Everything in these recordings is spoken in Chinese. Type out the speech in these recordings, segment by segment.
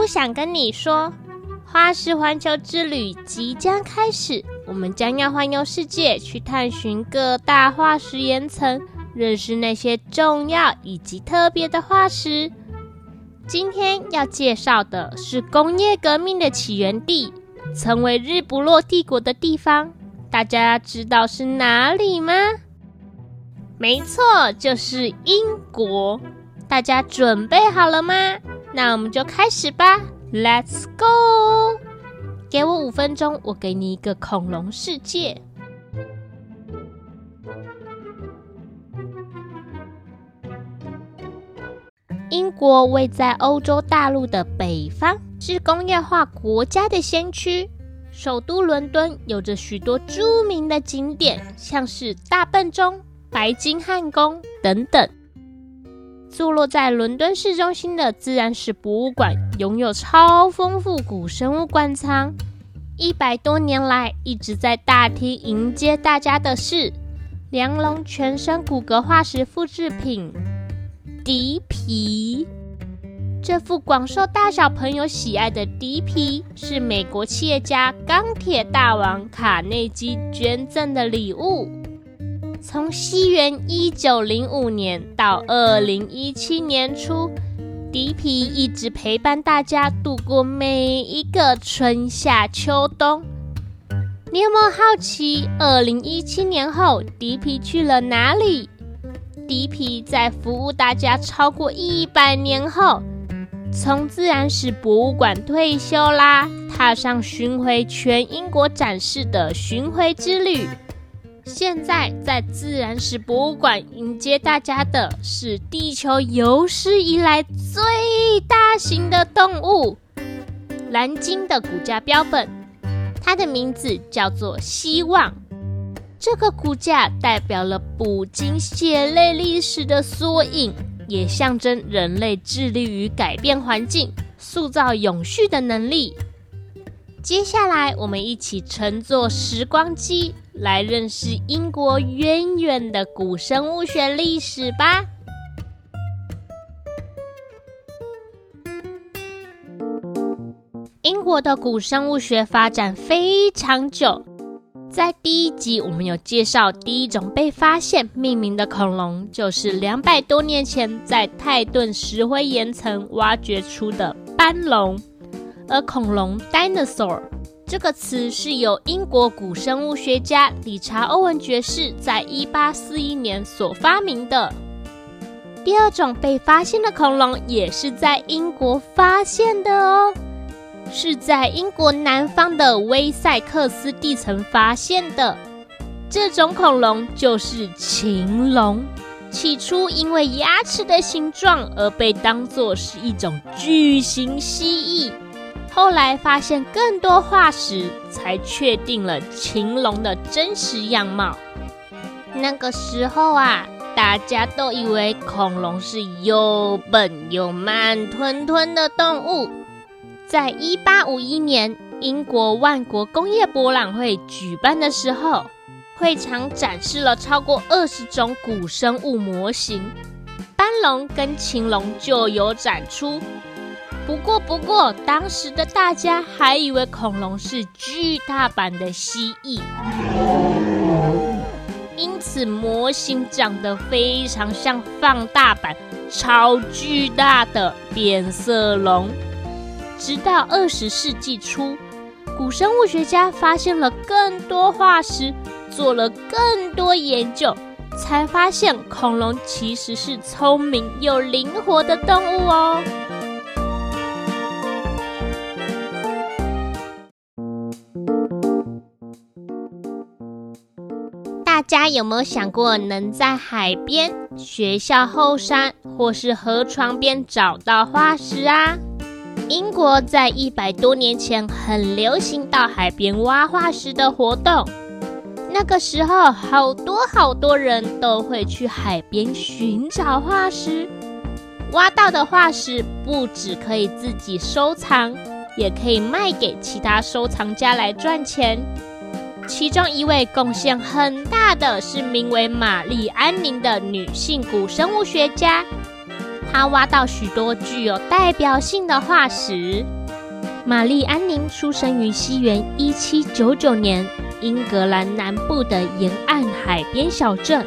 不想跟你说，花石环球之旅即将开始，我们将要环游世界，去探寻各大化石岩层，认识那些重要以及特别的化石。今天要介绍的是工业革命的起源地，成为日不落帝国的地方。大家知道是哪里吗？没错，就是英国。大家准备好了吗？那我们就开始吧，Let's go！给我五分钟，我给你一个恐龙世界。英国位在欧洲大陆的北方，是工业化国家的先驱。首都伦敦有着许多著名的景点，像是大笨钟、白金汉宫等等。坐落在伦敦市中心的自然史博物馆，拥有超丰富古生物馆藏。一百多年来，一直在大厅迎接大家的是梁龙全身骨骼化石复制品迪皮。这副广受大小朋友喜爱的迪皮，是美国企业家钢铁大王卡内基捐赠的礼物。从西元一九零五年到二零一七年初，迪皮一直陪伴大家度过每一个春夏秋冬。你有没有好奇，二零一七年后迪皮去了哪里？迪皮在服务大家超过一百年后，从自然史博物馆退休啦，踏上巡回全英国展示的巡回之旅。现在在自然史博物馆迎接大家的是地球有史以来最大型的动物——蓝鲸的骨架标本，它的名字叫做希望。这个骨架代表了捕鲸血泪历史的缩影，也象征人类致力于改变环境、塑造永续的能力。接下来，我们一起乘坐时光机。来认识英国渊远的古生物学历史吧。英国的古生物学发展非常久，在第一集我们有介绍，第一种被发现命名的恐龙，就是两百多年前在泰顿石灰岩层挖掘出的斑龙，而恐龙 （dinosaur）。这个词是由英国古生物学家理查·欧文爵士在一八四一年所发明的。第二种被发现的恐龙也是在英国发现的哦，是在英国南方的威塞克斯地层发现的。这种恐龙就是禽龙，起初因为牙齿的形状而被当作是一种巨型蜥蜴。后来发现更多化石，才确定了禽龙的真实样貌。那个时候啊，大家都以为恐龙是又笨又慢吞吞的动物。在一八五一年，英国万国工业博览会举办的时候，会场展示了超过二十种古生物模型，斑龙跟禽龙就有展出。不过，不过，当时的大家还以为恐龙是巨大版的蜥蜴，因此模型长得非常像放大版、超巨大的变色龙。直到二十世纪初，古生物学家发现了更多化石，做了更多研究，才发现恐龙其实是聪明又灵活的动物哦。家有没有想过，能在海边、学校后山或是河床边找到化石啊？英国在一百多年前很流行到海边挖化石的活动。那个时候，好多好多人都会去海边寻找化石。挖到的化石不只可以自己收藏，也可以卖给其他收藏家来赚钱。其中一位贡献很大的是名为玛丽安宁的女性古生物学家，她挖到许多具有代表性的化石。玛丽安宁出生于西元一七九九年，英格兰南部的沿岸海边小镇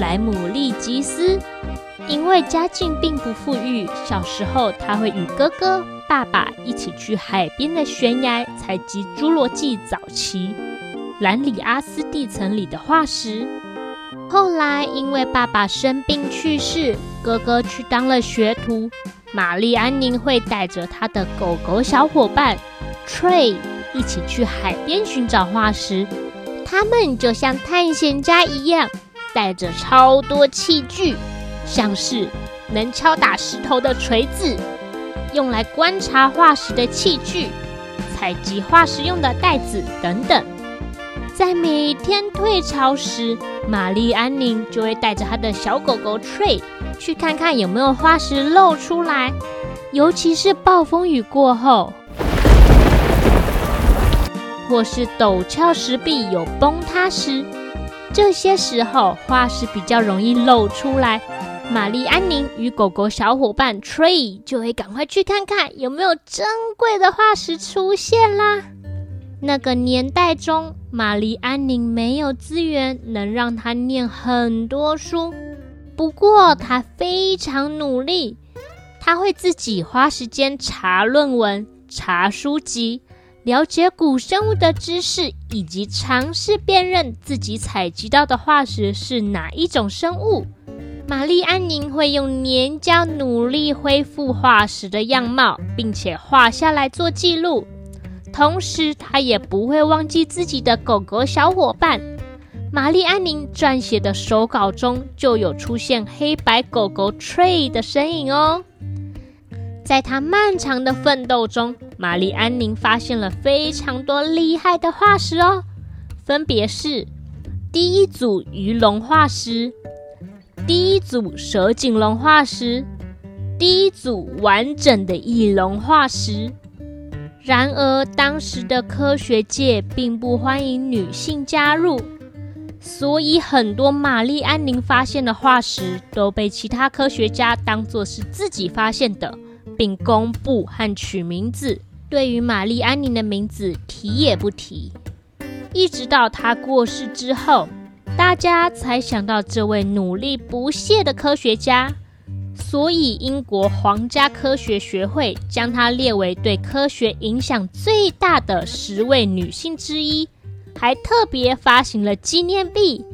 莱姆利吉斯。因为家境并不富裕，小时候他会与哥哥、爸爸一起去海边的悬崖采集侏罗纪早期兰里阿斯地层里的化石。后来因为爸爸生病去世，哥哥去当了学徒，玛丽安宁会带着他的狗狗小伙伴 Trey 一起去海边寻找化石。他们就像探险家一样，带着超多器具。像是能敲打石头的锤子，用来观察化石的器具，采集化石用的袋子等等。在每天退潮时，玛丽安宁就会带着她的小狗狗 Trey 去看看有没有化石露出来，尤其是暴风雨过后，或是陡峭石壁有崩塌时，这些时候化石比较容易露出来。玛丽安宁与狗狗小伙伴 Tree 就会赶快去看看有没有珍贵的化石出现啦。那个年代中，玛丽安宁没有资源能让她念很多书，不过她非常努力，她会自己花时间查论文、查书籍，了解古生物的知识，以及尝试辨认自己采集到的化石是哪一种生物。玛丽安宁会用粘胶努力恢复化石的样貌，并且画下来做记录。同时，他也不会忘记自己的狗狗小伙伴。玛丽安宁撰写的手稿中就有出现黑白狗狗 Trey 的身影哦。在她漫长的奋斗中，玛丽安宁发现了非常多厉害的化石哦，分别是第一组鱼龙化石。第一组蛇颈龙化石，第一组完整的翼龙化石。然而，当时的科学界并不欢迎女性加入，所以很多玛丽安宁发现的化石都被其他科学家当作是自己发现的，并公布和取名字。对于玛丽安宁的名字提也不提，一直到她过世之后。大家才想到这位努力不懈的科学家，所以英国皇家科学学会将她列为对科学影响最大的十位女性之一，还特别发行了纪念币，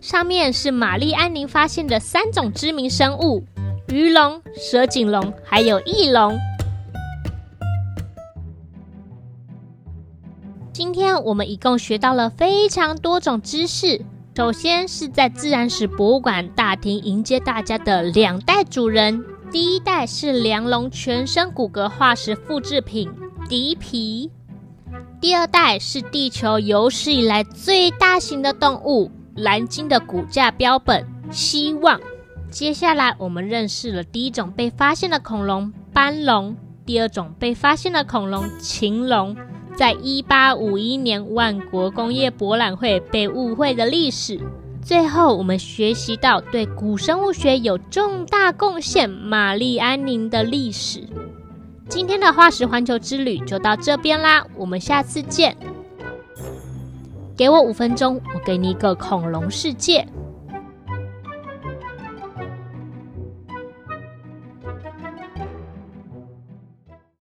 上面是玛丽安宁发现的三种知名生物：鱼龙、蛇颈龙，还有翼龙。今天我们一共学到了非常多种知识。首先是在自然史博物馆大厅迎接大家的两代主人。第一代是梁龙全身骨骼化石复制品迪皮，第二代是地球有史以来最大型的动物蓝鲸的骨架标本希望。接下来我们认识了第一种被发现的恐龙斑龙，第二种被发现的恐龙禽龙。在一八五一年万国工业博览会被误会的历史。最后，我们学习到对古生物学有重大贡献——玛丽安宁的历史。今天的化石环球之旅就到这边啦，我们下次见。给我五分钟，我给你一个恐龙世界。